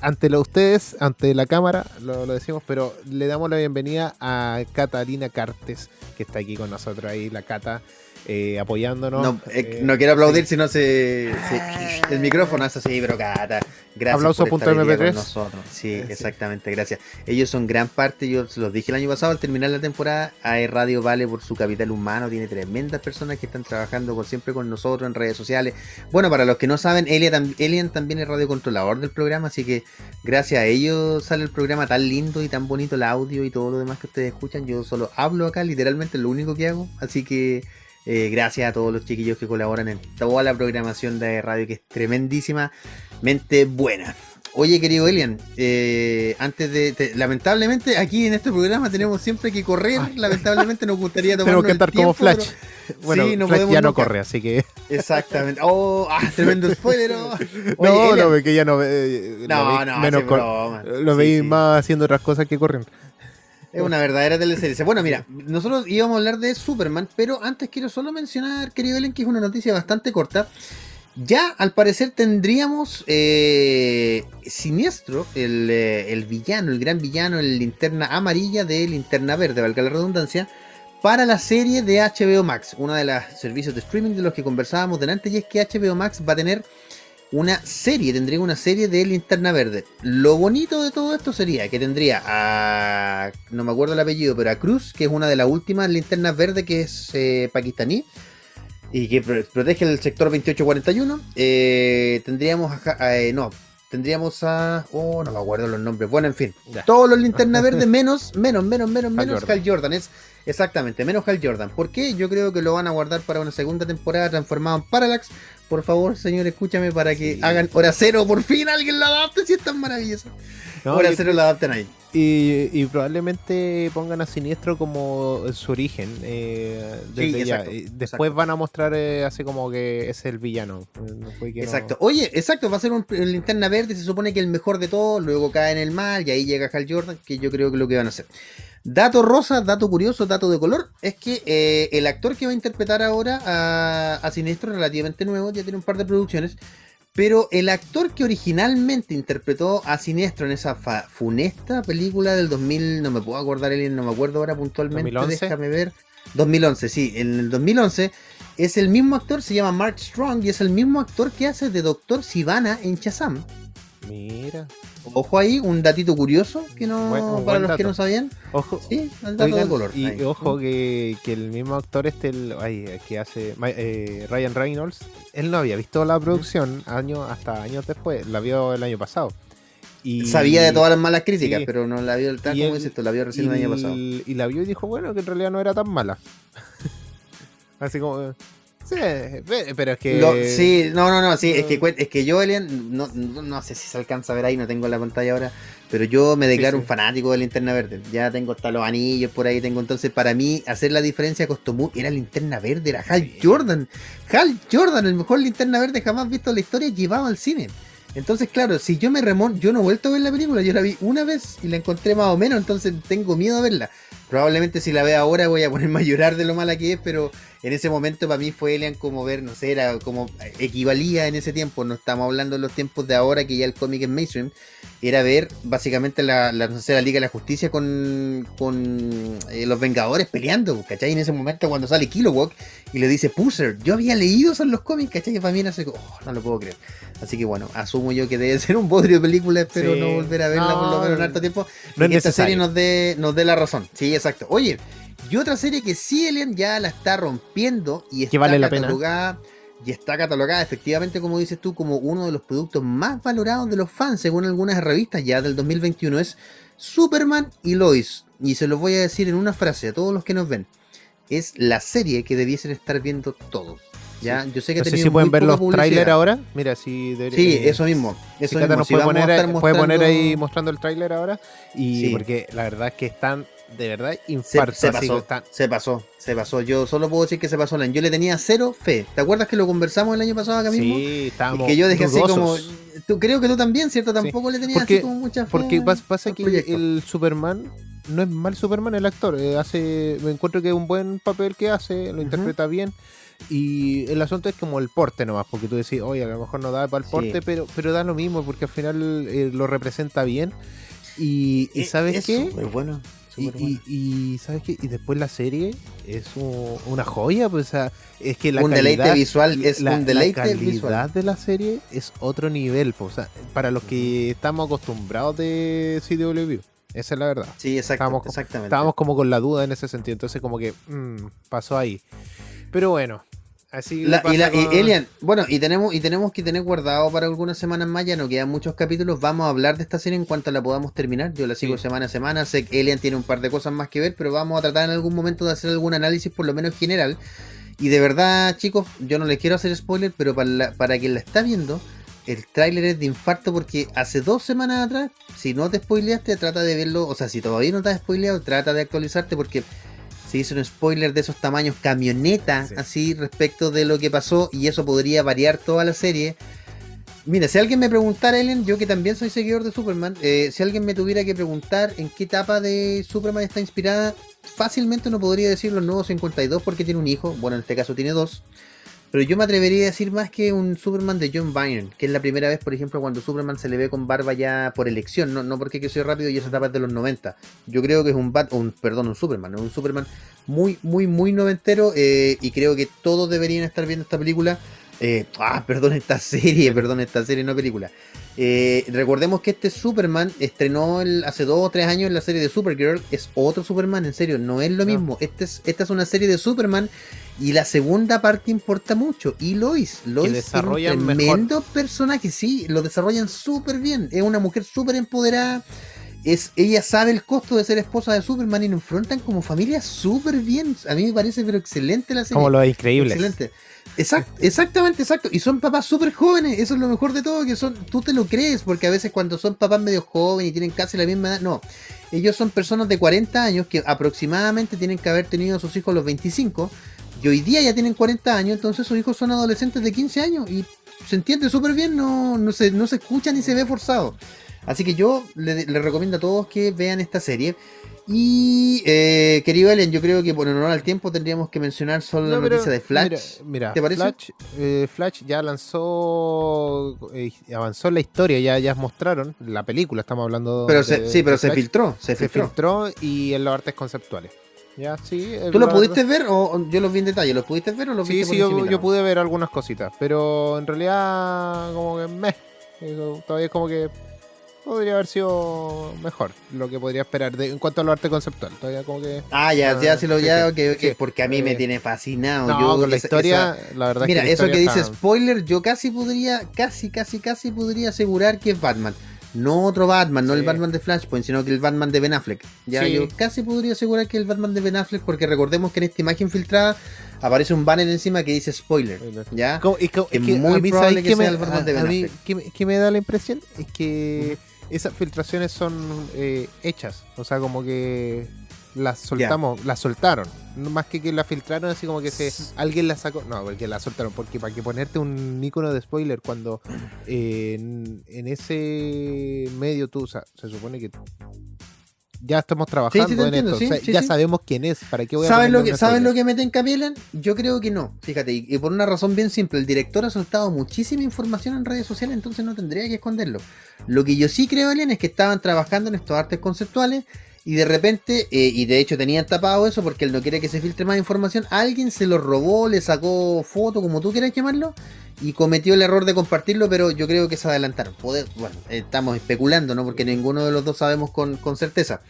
Ante lo, ustedes, ante la cámara, lo, lo decimos, pero le damos la bienvenida a Catalina Cartes, que está aquí con nosotros ahí, la Cata, eh, apoyándonos. No, eh, Eh, no quiero aplaudir si no se, se- El micrófono es así, pero cata. Gracias. Aplauso por estar punto hoy día MP3. con nosotros. Sí, exactamente, gracias. Ellos son gran parte, yo se los dije el año pasado al terminar la temporada. AE Radio vale por su capital humano, tiene tremendas personas que están trabajando por siempre con nosotros en redes sociales. Bueno, para los que no saben, Elian, tam- Elian también es radiocontrolador del programa, así que gracias a ellos sale el programa tan lindo y tan bonito el audio y todo lo demás que ustedes escuchan. Yo solo hablo acá, literalmente es lo único que hago, así que eh, gracias a todos los chiquillos que colaboran en toda la programación de radio, que es tremendísimamente buena. Oye, querido Elian, eh, antes de. te- lamentablemente, aquí en este programa tenemos siempre que correr. Lamentablemente, nos gustaría tomar. Tenemos que estar como Flash. Bueno, Sí, no Flash ya no nunca. corre, así que. Exactamente. Oh, ah, tremendo spoiler. oh. Oye, no, Elian, no, que ya no. eh, No, no, menos sí. Lo Sí, veis más haciendo otras cosas que corren. Es una verdadera teleserie. Bueno, mira, nosotros íbamos a hablar de Superman, pero antes quiero solo mencionar, querido Ellen, que es una noticia bastante corta. Ya, al parecer, tendríamos eh, Siniestro, el, eh, el villano, el gran villano, el linterna amarilla de linterna verde, valga la redundancia, para la serie de HBO Max, uno de los servicios de streaming de los que conversábamos delante, y es que HBO Max va a tener una serie, tendría una serie de Linterna Verde. Lo bonito de todo esto sería que tendría a, no me acuerdo el apellido, pero a Cruz, que es una de las últimas linternas verdes que es eh, pakistaní y que pro- protege el sector 2841. Eh, tendríamos a, eh, no, tendríamos a, oh, no me acuerdo los nombres. Bueno, en fin, Ya. todos los linternas verdes menos, menos, menos, menos, Hal menos Jordan. Hal Jordan. Es exactamente, menos Hal Jordan. ¿Por qué? Yo creo que lo van a guardar para una segunda temporada transformado en Parallax. Por favor, señor, escúchame para que Sí. hagan Hora Cero. Por fin alguien lo adapte, si es tan maravilloso. No, Hora y- Cero lo adapten ahí. Y, y probablemente pongan a Siniestro como su origen. eh, desde Sí, ya. exacto, Y después exacto. van a mostrar eh, así como que es el villano. Eh, no fue que no- Exacto. Oye, exacto, va a ser un, un linterna verde, se supone que el mejor de todos, luego cae en el mar y ahí llega Hal Jordan, que yo creo que es lo que van a hacer. Dato rosa, dato curioso, dato de color, es que eh, el actor que va a interpretar ahora a, a Sinestro es relativamente nuevo, ya tiene un par de producciones, pero el actor que originalmente interpretó a Sinestro en esa funesta película del 2000, no me puedo acordar, el, no me acuerdo ahora puntualmente, 2011. déjame ver. 2011, sí, en el 2011 es el mismo actor, se llama Mark Strong y es el mismo actor que hace de Doctor Sivana en Shazam. Mira. Ojo ahí, un datito curioso que no Buen- para los que no sabían. Ojo. Sí, el dato Oigan, de color. y ahí. ojo que, que el mismo actor este, el, ay, que hace eh, Ryan Reynolds, él no había visto la producción años hasta años después, la vio el año pasado. Y, Sabía de todas las malas críticas, Sí. pero no la vio tal Y como dices tú, la vio recién el año pasado. y la vio y dijo, bueno, que en realidad no era tan mala. Así como... Sí, pe- pero es que... Lo- sí, no, no, no, sí, es que, es que yo, Elian, no, no, sé si se alcanza a ver ahí, no tengo la pantalla ahora, pero yo me declaro sí. un fanático de Linterna Verde. Ya tengo hasta los anillos por ahí, tengo entonces para mí hacer la diferencia costó mucho. Era Linterna Verde, era Hal Sí. Jordan. Hal Jordan, el mejor Linterna Verde jamás visto en la historia, llevado al cine. Entonces, claro, si yo me remonto, yo no he vuelto a ver la película, yo la vi una vez y la encontré más o menos, entonces tengo miedo a verla. Probablemente si la veo ahora voy a ponerme a llorar de lo mala que es, pero en ese momento para mí fue Elian como ver, no sé, era como equivalía en ese tiempo, no estamos hablando de los tiempos de ahora que ya el cómic es mainstream, era ver básicamente la, la, no sé, la Liga de la Justicia con, con eh, los Vengadores peleando, ¿cachai? En ese momento cuando sale Kilowog y le dice Pusser, yo había leído eso en los cómics, ¿cachai? Y para mí era así, oh, no lo puedo creer. Así que bueno, asumo yo que debe ser un bodrio de película, espero Sí. no volver a verla por lo No, menos en harto tiempo. no y es que esta serie nos dé, nos dé la razón. Sí, exacto. Oye, y otra serie que sí, Elian ya la está rompiendo y está vale la pena. catalogada. Y está catalogada efectivamente, como dices tú, como uno de los productos más valorados de los fans, según algunas revistas ya del 2021, es Superman y Lois. Y se los voy a decir en una frase a todos los que nos ven. Es la serie que debiesen estar viendo todos. ¿ya? Yo sé que No sé si pueden ver los trailers ahora. Mira, si debería- Sí, eh, eso mismo. Si Eso mismo. nos Si puede poner, puede poner ahí mostrando el tráiler ahora. Y Sí. porque la verdad es que están de verdad Se, infartos. se pasó, se pasó, se pasó. Yo solo puedo decir que se pasó. Len. Yo le tenía cero fe. ¿Te acuerdas que lo conversamos el año pasado acá mismo? Sí, Y estábamos que yo dejé así como. Tú, creo que tú también, ¿cierto? Tampoco le tenías así como mucha fe. Porque pas- pasa que proyecto. el Superman no es mal Superman el actor. eh, hace, me encuentro que es un buen papel que hace, lo interpreta bien. Y el asunto es como el porte nomás, porque tú decís, oye, a lo mejor no da para el Sí. porte, pero, pero da lo mismo, porque al final eh, lo representa bien. Y, y Eh, ¿sabes es qué? bueno. Y, ¿sabes qué? Y después la serie es un- una joya, pues o sea, es que la un deleite calidad- visual, es la, un deleite la calidad visual. de la serie es otro nivel, pues, o sea, para los que estamos acostumbrados de CW, esa es la verdad. Sí, exacto, Estábamos- exactamente. Estábamos como con la duda en ese sentido, entonces como que mm, pasó ahí. Pero bueno, así La- y, la, y Elian, bueno, y tenemos, y tenemos que tener guardado para algunas semanas más, ya no quedan muchos capítulos, vamos a hablar de esta serie en cuanto la podamos terminar, yo la sigo Sí. semana a semana, sé que Elian tiene un par de cosas más que ver, pero vamos a tratar en algún momento de hacer algún análisis por lo menos general, y de verdad chicos, yo no les quiero hacer spoiler, pero para, la- para quien la está viendo, el tráiler es de infarto porque hace dos semanas atrás, si no te spoileaste, trata de verlo, o sea, si todavía no te has spoileado, trata de actualizarte porque se hizo un spoiler de esos tamaños camioneta, Sí. así respecto de lo que pasó, y eso podría variar toda la serie. Mira, si alguien me preguntara, Ellen, yo que también soy seguidor de Superman, eh, si alguien me tuviera que preguntar en qué etapa de Superman está inspirada, fácilmente no podría decir los nuevos 52 porque tiene un hijo, bueno, en este caso tiene dos, pero yo me atrevería a decir más que un Superman de John Byrne, que es la primera vez, por ejemplo, cuando Superman se le ve con barba ya por elección, no, no porque que soy rápido y esa etapa es de los 90. Yo creo que es un Bat, un, perdón, un Superman, un Superman muy, muy, muy noventero eh, y creo que todos deberían estar viendo esta película. Eh, ah, perdón, esta serie, perdón, esta serie, no película. Eh, recordemos que este Superman estrenó el- hace dos o tres años en la serie de Supergirl. Es otro Superman, en serio, no es lo No. mismo. Este es, esta es una serie de Superman y la segunda parte importa mucho. Y Lois, Lois desarrollan un mejor. tremendo personaje, sí, lo desarrollan súper bien. Es una mujer súper empoderada. Es, ella sabe el costo de ser esposa de Superman y lo enfrentan como familia súper bien. A mí me parece pero excelente la serie. como lo increíble. Excelente. Exact- exactamente, exacto. Y son papás súper jóvenes. Eso es lo mejor de todo, que son, tú te lo crees, porque a veces cuando son papás medio jóvenes y tienen casi la misma edad, no. Ellos son personas de 40 años que aproximadamente tienen que haber tenido a sus hijos a los 25. Y hoy día ya tienen 40 años, entonces sus hijos son adolescentes de 15 años. Y se entiende súper bien, no, no, se, no se escucha ni se ve forzado. Así que yo le, le recomiendo a todos que vean esta serie. Y eh, querido Ellen, yo creo que por honor al tiempo tendríamos que mencionar solo la No, noticia de Flash. Mira, mira, ¿Te parece? Flash, eh, Flash ya lanzó, eh, avanzó en la historia, ya, ya mostraron la película, estamos hablando Pero de- se, sí, pero se Flash. filtró, se se filtró. filtró y en los artes conceptuales. Ya, sí. ¿Tú lo pudiste ver o yo los vi en detalle? ¿Los pudiste ver o los Sí, viste sí, por yo, pude ver algunas cositas, pero en realidad como que meh, todavía es como que podría haber sido mejor lo que podría esperar de, en cuanto a lo arte conceptual. Todavía como que... Ah, ya, Ah, ya, si lo sí, ya, sí, porque a mí me Eh, tiene fascinado. No, yo, con la esa- historia, esa- la verdad Mira, es que la eso que dice está- spoiler, yo casi podría, casi, casi, casi podría asegurar que es Batman. No otro Batman, no el. Batman de Flashpoint, sino que el Batman de Ben Affleck. Ya, Sí. yo casi podría asegurar que es el Batman de Ben Affleck, porque recordemos que en esta imagen filtrada aparece un banner encima que dice spoiler. ¿Ya? Es que- Es que muy probable ¿sabes que sea el Batman de Ben a mí, Affleck. ¿qué, me- qué me da la impresión? Es que esas filtraciones son eh, hechas. O sea, como que las soltamos, las soltaron. No Más que que las filtraron, así como que se alguien la sacó. No, porque la soltaron. Porque para que ponerte un icono de spoiler cuando eh, en, en ese medio tú, o sea, se supone que ya estamos trabajando Sí, sí, te en entiendo, esto. sí, ya sabemos quién es. ¿Para qué voy a ¿Saben lo, que, ¿Saben lo que meten Capielan? Yo creo que no, fíjate, y, y por una razón bien simple, el director ha soltado muchísima información en redes sociales, entonces no tendría que esconderlo. Lo que yo sí creo, Elian, es que estaban trabajando en estos artes conceptuales y de repente, eh, y de hecho tenían tapado eso porque él no quiere que se filtre más información, alguien se lo robó, le sacó foto, como tú quieras llamarlo, y cometió el error de compartirlo, pero yo creo que se adelantaron. Bueno, estamos especulando, ¿no? Porque ninguno de los dos sabemos con, con certeza.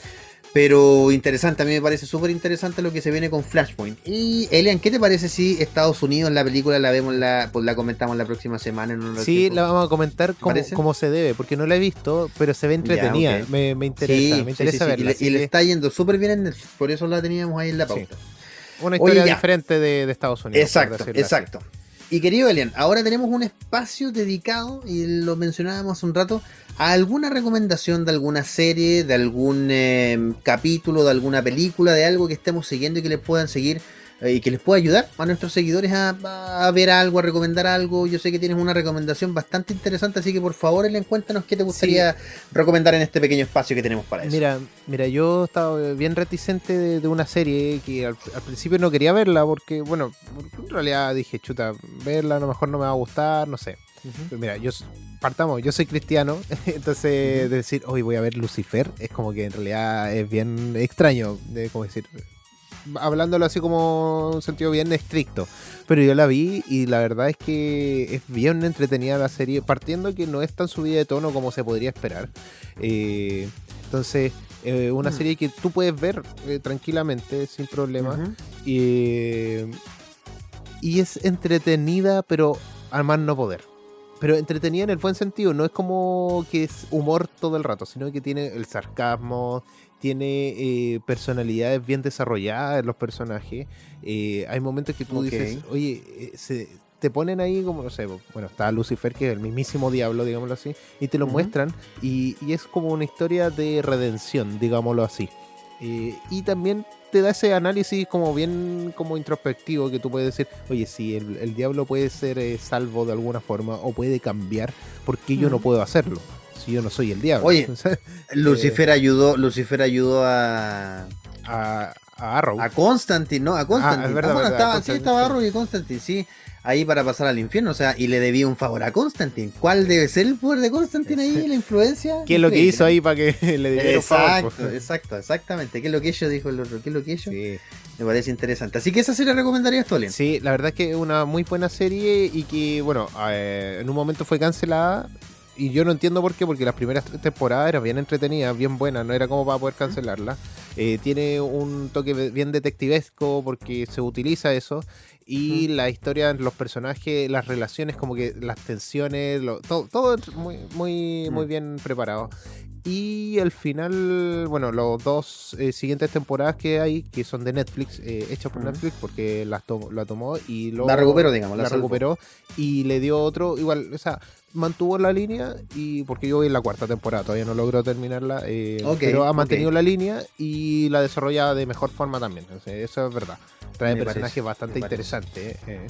Pero interesante, a mí me parece súper interesante lo que se viene con Flashpoint. Y Elian, ¿qué te parece si Estados Unidos la película la vemos la, pues la comentamos la próxima semana en un Sí, tiempo? la vamos a comentar como, como se debe, porque no la he visto, pero se ve entretenida. me, me interesa, Sí, me interesa sí, sí, verla. Y, le, y está yendo súper bien en Netflix, por eso la teníamos ahí en la pauta. Una historia diferente de, de Estados Unidos. Exacto, así. exacto. Y querido Elian, ahora tenemos un espacio dedicado, y lo mencionábamos hace un rato, alguna recomendación de alguna serie, de algún eh, capítulo, de alguna película, de algo que estemos siguiendo y que les puedan seguir eh, y que les pueda ayudar a nuestros seguidores a, a ver algo, a recomendar algo. Yo sé que tienes una recomendación bastante interesante, así que por favor, Elen, cuéntanos qué te gustaría recomendar en este pequeño espacio que tenemos para eso. Mira, mira, yo estaba bien reticente de, de una serie que al, al principio no quería verla porque, bueno, en realidad dije, chuta, verla a lo mejor no me va a gustar, no sé. Pero mira, yo partamos, yo soy cristiano, entonces de decir, hoy voy a ver Lucifer, es como que en realidad es bien extraño, de como decir, hablándolo así como un sentido bien estricto. Pero yo la vi y la verdad es que es bien entretenida la serie, partiendo que no es tan subida de tono como se podría esperar. Eh, entonces, eh, una Mm. serie que tú puedes ver eh, tranquilamente, sin problema. Y, y es entretenida, pero al más no poder. Pero entretenida en el buen sentido, no es como que es humor todo el rato, sino que tiene el sarcasmo, tiene eh, personalidades bien desarrolladas en los personajes. Eh, hay momentos que tú dices, oye, eh, se, te ponen ahí como, no sé, bueno, está Lucifer, que es el mismísimo diablo, digámoslo así, y te lo muestran, y, y es como una historia de redención, digámoslo así. Eh, y también te da ese análisis como bien como introspectivo que tú puedes decir, oye, si el, el diablo puede ser eh, salvo de alguna forma o puede cambiar, ¿por qué yo no Ujú. puedo hacerlo? Si yo no soy el diablo. Oye. Sea, Lucifer ayudó, Lucifer ayudó a, a, a Arrow. a Constantine, ¿no? A Constantine. Ah, es verdad, bueno, verdad, estaba, sí, Constantine, estaba sí. Arrow y Constantine, sí. Ahí para pasar al infierno, o sea, y le debía un favor a Constantine. ¿Cuál debe ser el poder de Constantine ahí, la influencia? ¿Qué es lo que hizo ahí para que le diera un favor? Exacto, exacto, exactamente. ¿Qué es lo que ellos dijo el otro? ¿Qué es lo que ellos? Sí. Me parece interesante. Así que esa serie recomendarías tú. Sí, la verdad es que es una muy buena serie y que, bueno, eh, en un momento fue cancelada y yo no entiendo por qué, porque las primeras tres temporadas eran bien entretenidas, bien buenas, no era como para poder cancelarla. Eh, tiene un toque bien detectivesco porque se utiliza eso y la historia, los personajes, las relaciones, como que las tensiones, lo- todo, todo muy, muy, muy Mm. bien preparado. Y al final, bueno, los dos eh, siguientes temporadas que hay, que son de Netflix, eh, hechas por. Netflix, porque las to- la tomó y luego La recuperó, digamos, la recuperó y le dio otro, igual, o sea, mantuvo la línea y porque yo voy en la cuarta temporada, todavía no logro terminarla, eh, pero ha mantenido la línea y la desarrolla de mejor forma también, o sea, eso es verdad. Trae Me personajes parece, bastante interesantes. eh.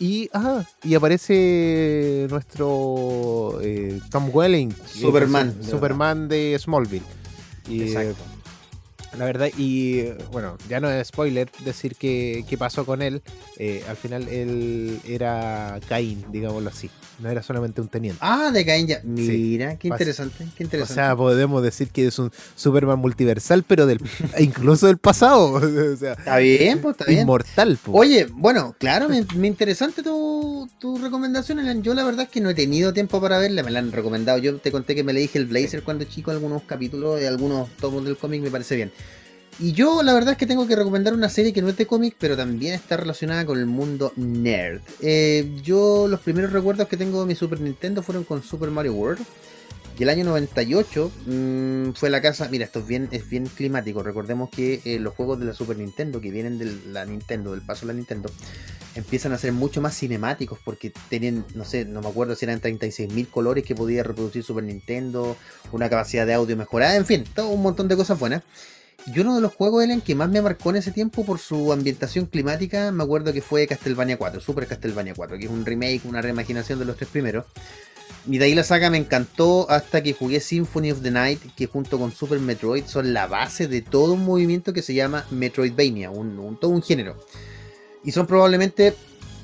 Y, ah, y aparece nuestro eh, Tom Welling, es Superman, Superman de Smallville. Y, Exacto. La verdad, y eh, bueno, ya no es spoiler decir que, qué pasó con él. Eh, al final él era Caín, digámoslo así. No era solamente un teniente. Ah, de Caín ya. Mira, qué interesante, qué o interesante. sea, podemos decir que es un Superman multiversal, pero del incluso del pasado. o sea, está bien, pues está bien. inmortal. po. Oye, bueno, claro, me, me interesante tu, tu recomendación. Yo la verdad es que no he tenido tiempo para verla, me la han recomendado. Yo te conté que me leí el Blazer cuando chico, algunos capítulos de algunos tomos del cómic, me parece bien. Y yo la verdad es que tengo que recomendar una serie que no es de cómic, pero también está relacionada con el mundo nerd. Eh, yo los primeros recuerdos que tengo de mi Super Nintendo fueron con Super Mario World. Y el año 98 mm, fue la casa. Mira, esto es bien, es bien climático. Recordemos que eh, los juegos de la Super Nintendo, que vienen de la Nintendo, del paso de la Nintendo, empiezan a ser mucho más cinemáticos porque tienen, no sé, no me acuerdo si eran 36.000 colores que podía reproducir Super Nintendo, una capacidad de audio mejorada, en fin, todo un montón de cosas buenas. Y uno de los juegos, Ellen, que más me marcó en ese tiempo por su ambientación climática, me acuerdo que fue Castlevania 4, Super Castlevania 4, que es un remake, una reimaginación de los tres primeros. Y de ahí la saga me encantó hasta que jugué Symphony of the Night, que junto con Super Metroid son la base de todo un movimiento que se llama Metroidvania, un, un- todo un género. Y son probablemente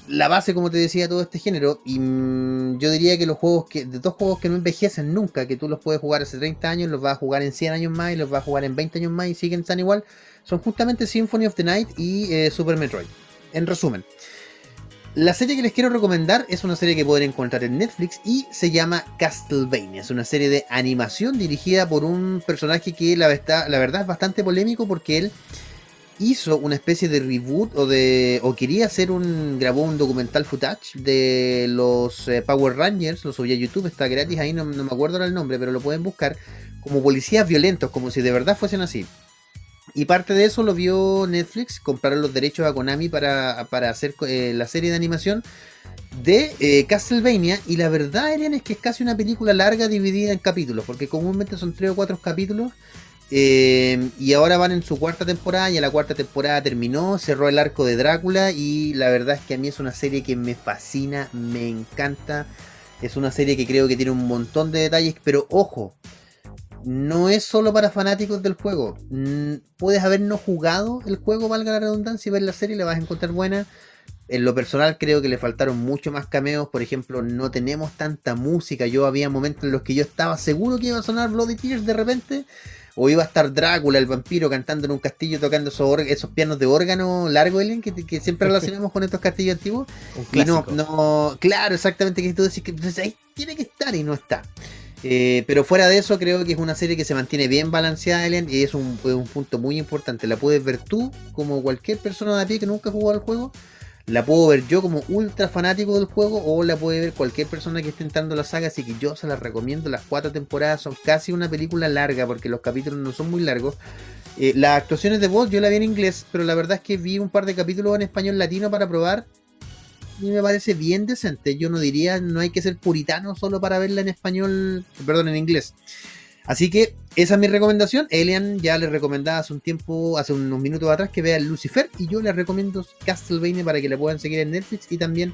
la base, como te decía, de todo este género. Y mm, yo diría que los juegos que, de dos juegos que no envejecen nunca, que tú los puedes jugar hace 30 años, los vas a jugar en 100 años más y los vas a jugar en 20 años más y siguen tan igual, son justamente Symphony of the Night y eh, Super Metroid. En resumen. La serie que les quiero recomendar es una serie que pueden encontrar en Netflix y se llama Castlevania. Es una serie de animación dirigida por un personaje que la, la verdad es bastante polémico porque él hizo una especie de reboot o de o quería hacer un grabó un documental footage de los eh, Power Rangers, lo subí a YouTube, está gratis ahí, no, no me acuerdo el nombre, pero lo pueden buscar como policías violentos, como si de verdad fuesen así. Y parte de eso lo vio Netflix, compraron los derechos a Konami para, para hacer eh, la serie de animación de eh, Castlevania. Y la verdad, Elian, es que es casi una película larga dividida en capítulos, porque comúnmente son tres o cuatro capítulos. Eh, y ahora van en su cuarta temporada. Y la cuarta temporada terminó, cerró el arco de Drácula. Y la verdad es que a mí es una serie que me fascina, me encanta. Es una serie que creo que tiene un montón de detalles. Pero ojo, no es solo para fanáticos del juego. Mm, Puedes haber no jugado el juego, valga la redundancia, y ver la serie la vas a encontrar buena. En lo personal creo que le faltaron mucho más cameos. Por ejemplo, no tenemos tanta música. Yo había momentos en los que yo estaba seguro que iba a sonar Bloody Tears de repente. O iba a estar Drácula, el vampiro, cantando en un castillo, tocando esos, esos pianos de órgano largo, Ellen, que, que siempre relacionamos con estos castillos antiguos. Y no, no, claro, exactamente, que tú decís que pues, ahí tiene que estar y no está. Eh, pero fuera de eso, creo que es una serie que se mantiene bien balanceada, Elian, y es un, es un punto muy importante. La puedes ver tú, como cualquier persona de a pie que nunca jugado al juego. La puedo ver yo como ultra fanático del juego, o la puede ver cualquier persona que esté entrando a la saga. Así que yo se las recomiendo. Las cuatro temporadas son casi una película larga, porque los capítulos no son muy largos. Eh, las actuaciones de voz yo la vi en inglés, pero la verdad es que vi un par de capítulos en español latino para probar y me parece bien decente. Yo no diría, no hay que ser puritano solo para verla en español, perdón, en inglés. Así que esa es mi recomendación. Elian ya les recomendaba hace un tiempo, hace unos minutos atrás, que vean Lucifer. Y yo les recomiendo Castlevania para que la puedan seguir en Netflix y también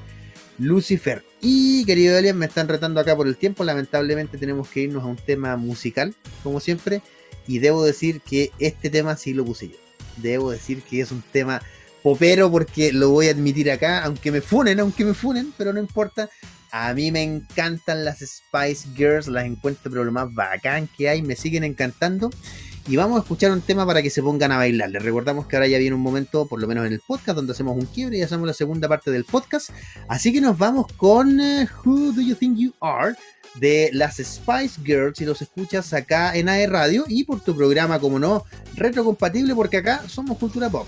Lucifer. Y querido Elian, me están retando acá por el tiempo. Lamentablemente tenemos que irnos a un tema musical, como siempre. Y debo decir que este tema sí lo puse yo. Debo decir que es un tema popero porque lo voy a admitir acá, aunque me funen, aunque me funen, pero no importa. A mí me encantan las Spice Girls, las encuentro pero lo más bacán que hay, me siguen encantando. Y vamos a escuchar un tema para que se pongan a bailar. Les recordamos que ahora ya viene un momento, por lo menos en el podcast, donde hacemos un quiebre y hacemos la segunda parte del podcast. Así que nos vamos con eh, Who Do You Think You Are de las Spice Girls y los escuchas acá en AE Radio y por tu programa, como no, retrocompatible, porque acá somos cultura pop.